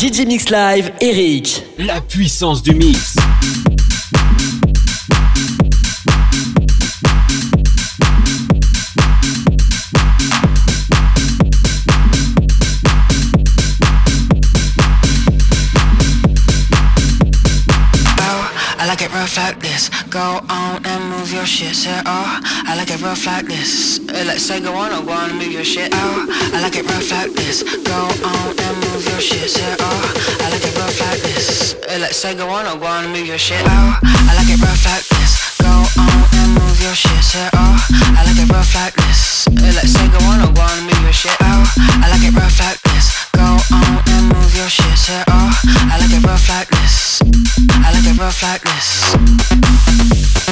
DJ Mix Live, Eric. La puissance du mix. I like it rough like this. Go on and move your shit. Say, oh, I like it rough like this. Uh, let's say go on, or go on and move your shit. Oh, I like it rough like this. Go on and move your shit. Say, oh, I like it rough like this. Uh, let's say go on, or go on and move your shit. Oh, I like it rough like this. Go on and move your shit. Say, oh, I like it rough like this. Uh, let's say go on, or go on and move your shit. Oh, I like it rough like this. Go on and move your shit. Say, oh, I like it rough like this. I like it rough like this.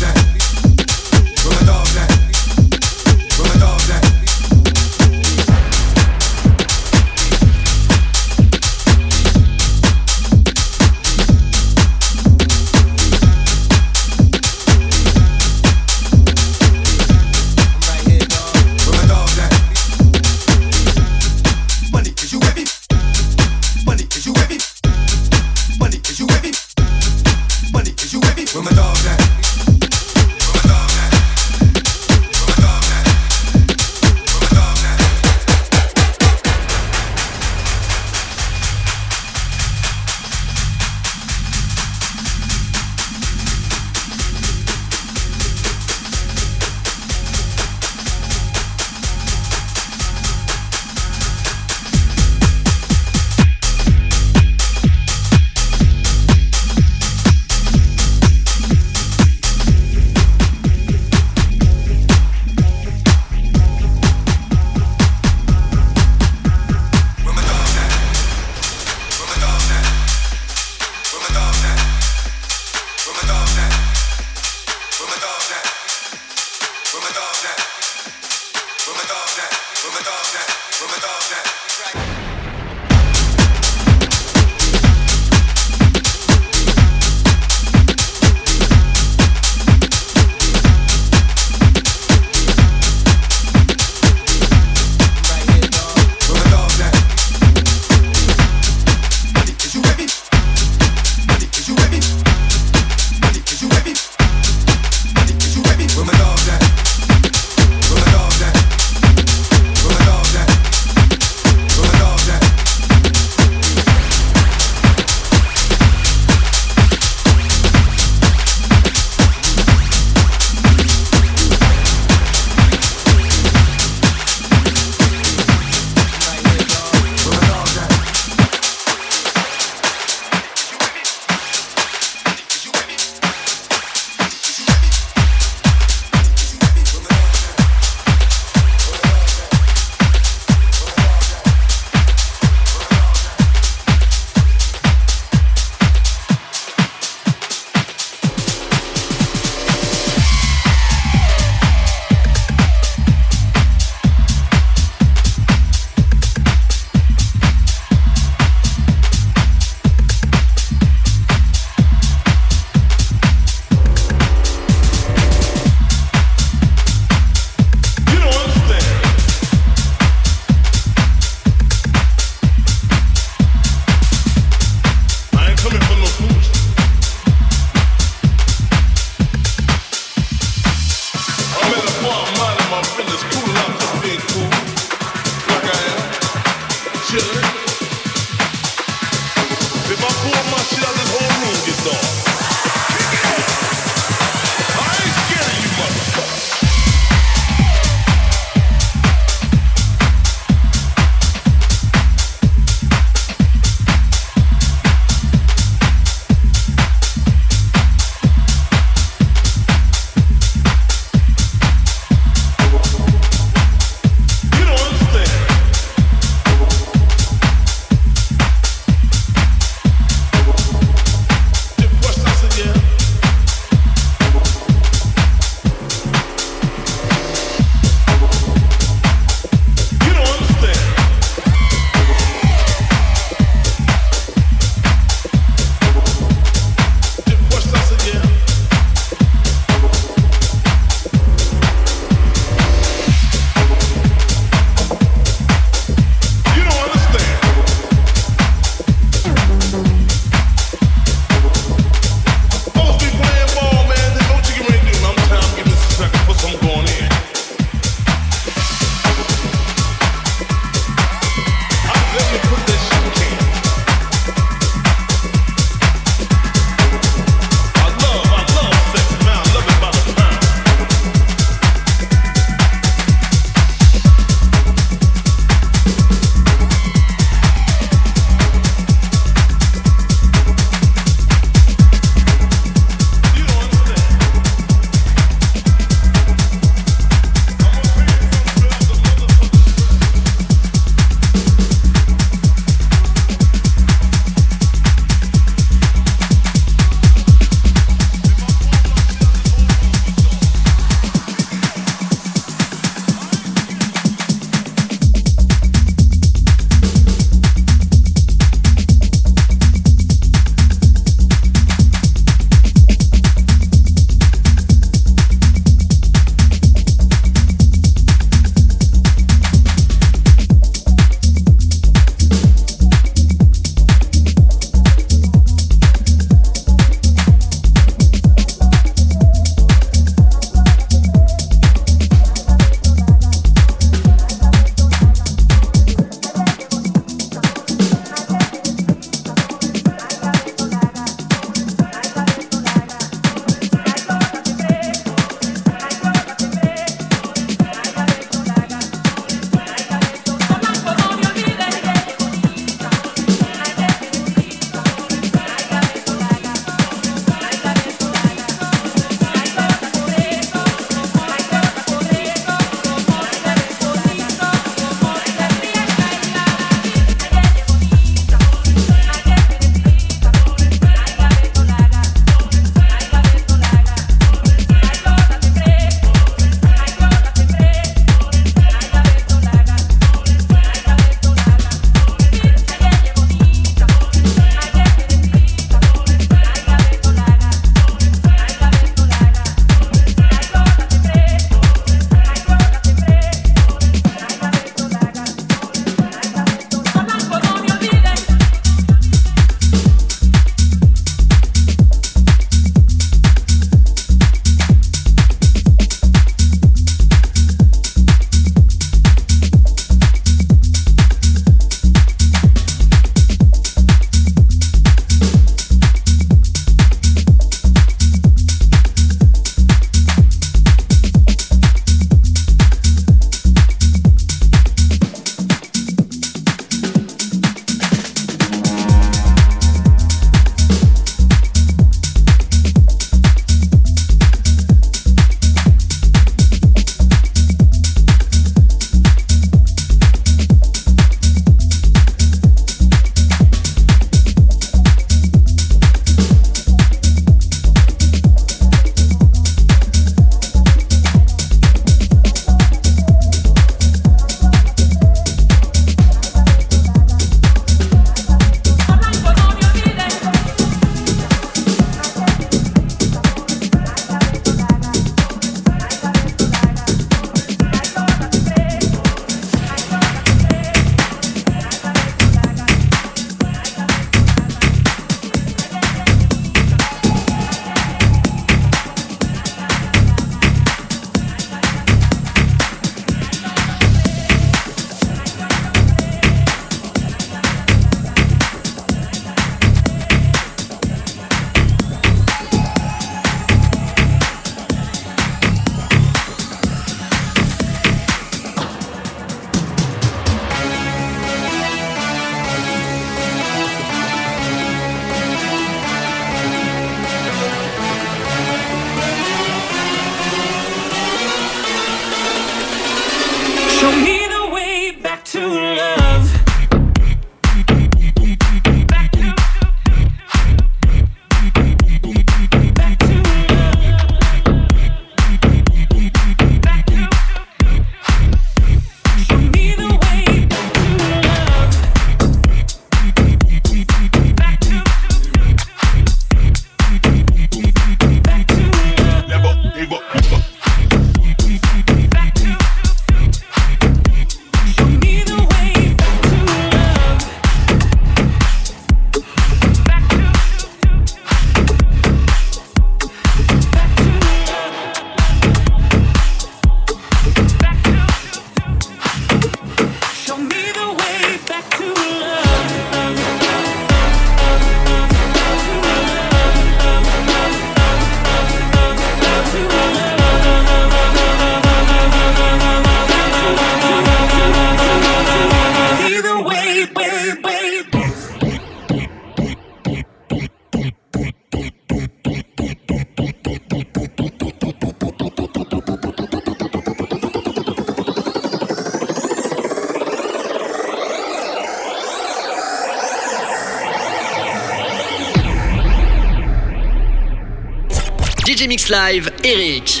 Live, Eric.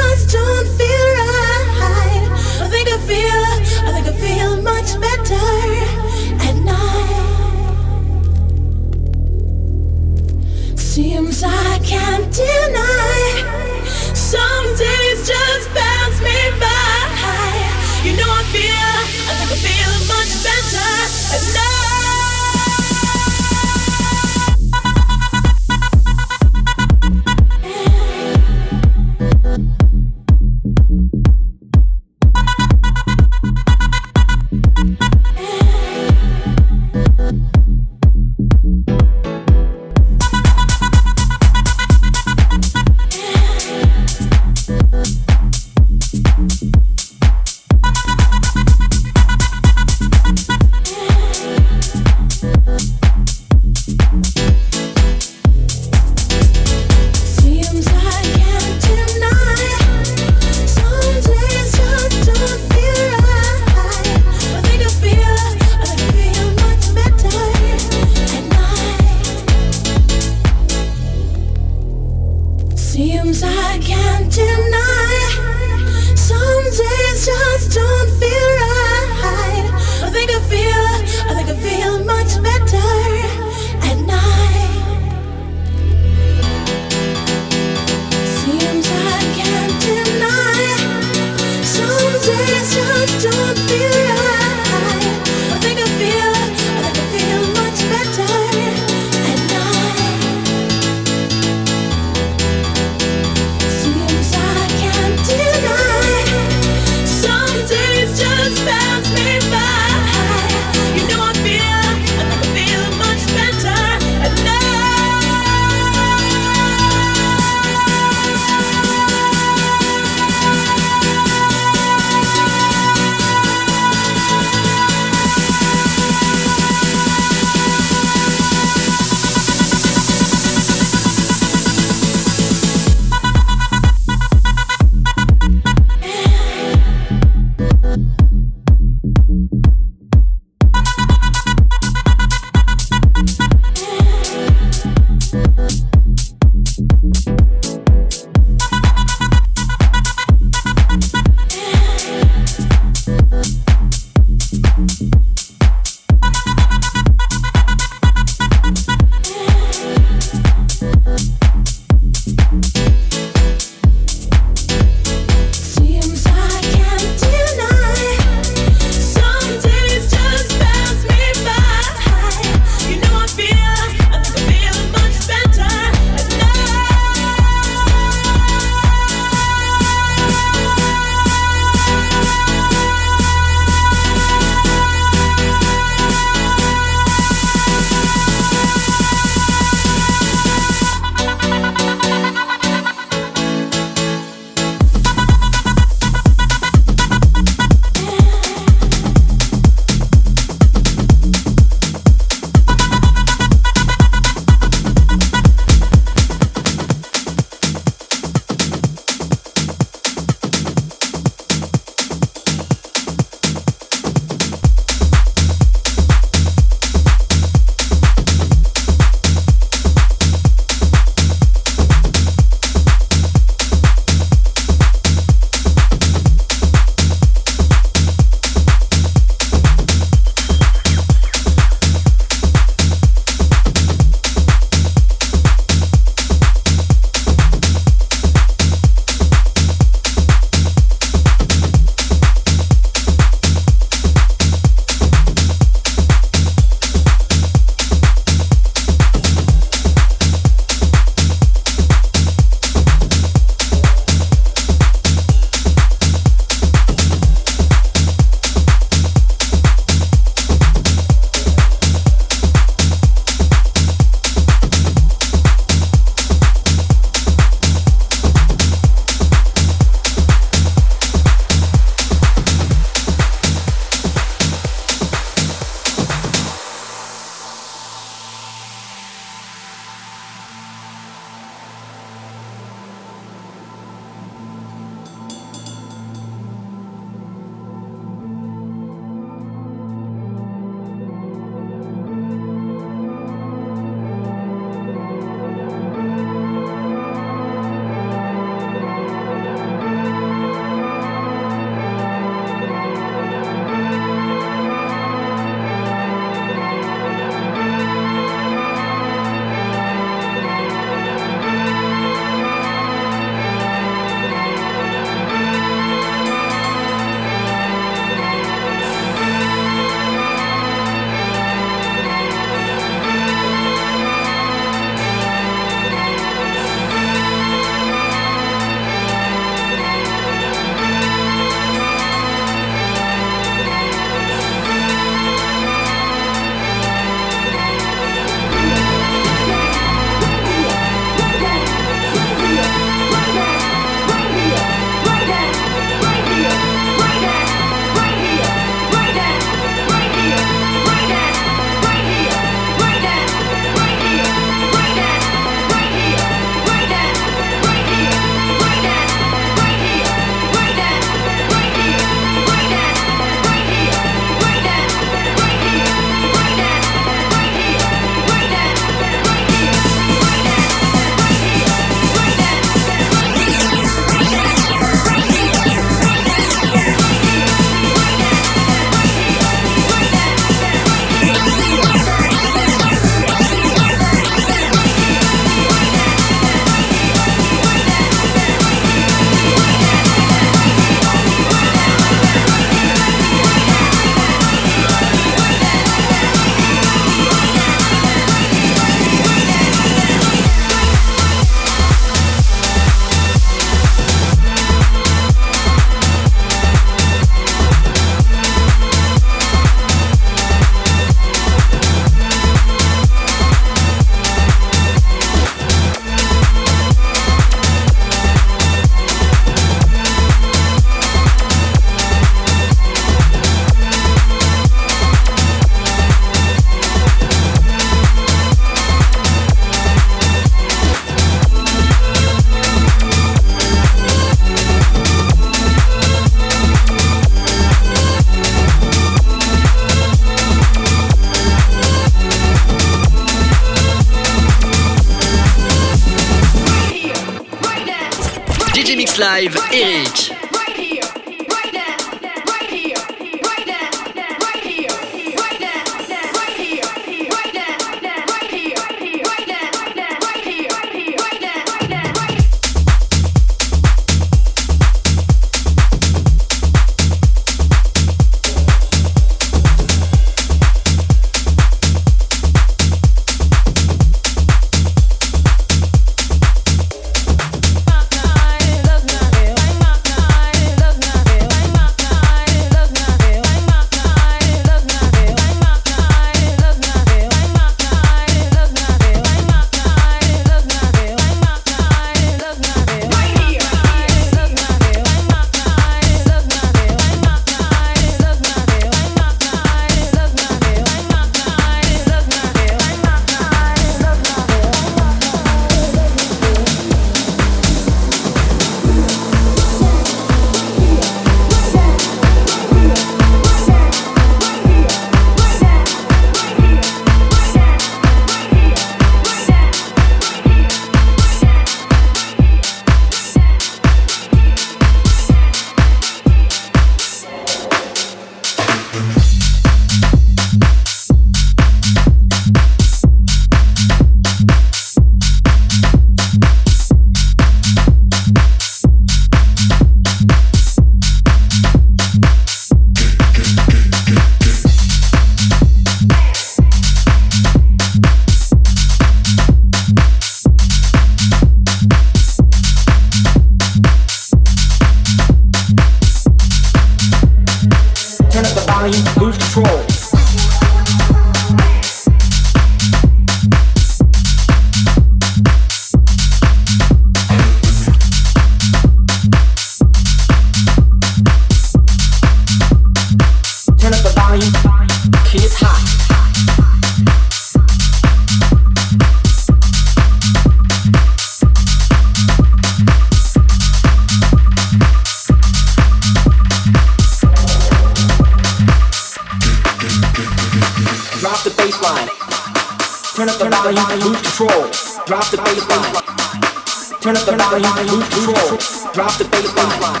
Turn up the volume, lose control. Drop the bass line.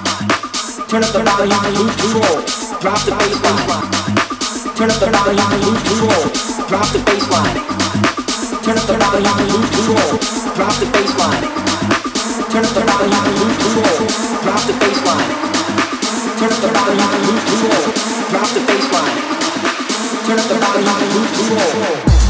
Turn up the volume, lose control. Drop the bass line. Turn up the volume, lose control. Drop the bass line. Turn up the volume, lose control. Drop the bass line. Turn up the volume, lose control. Drop the bass line. Turn up the volume, lose control. Drop the bass line. Turn up the volume, lose control.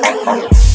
Thank you.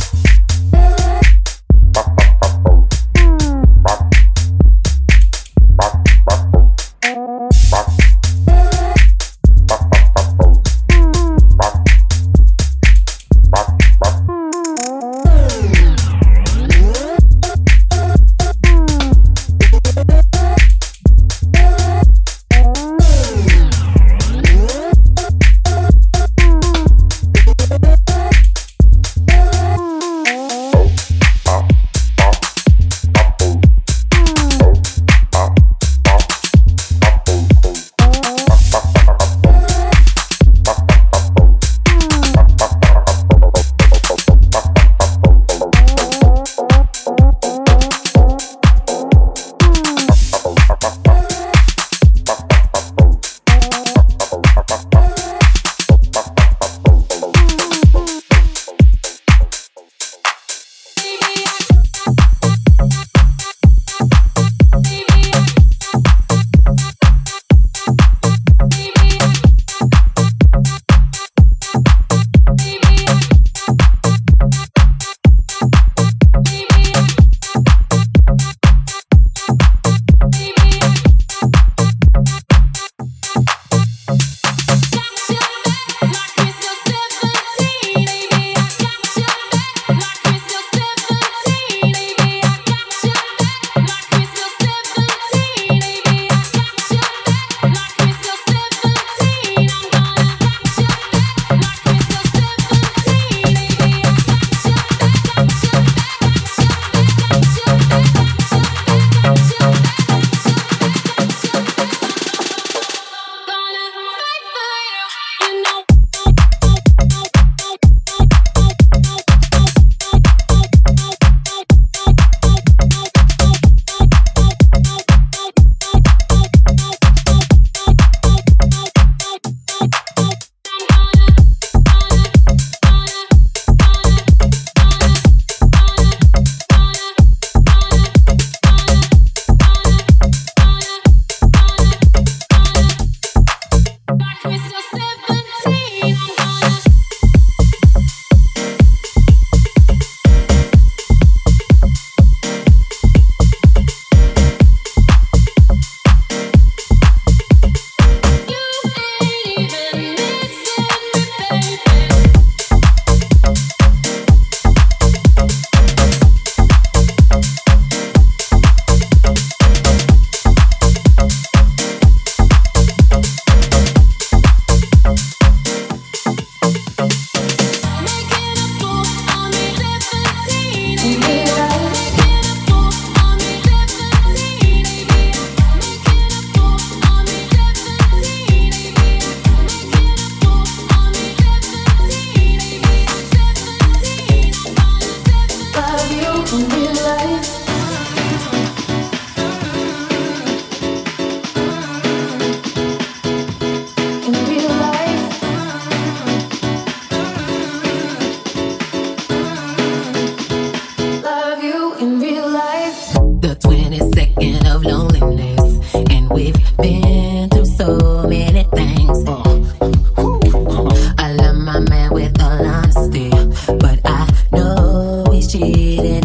cheating.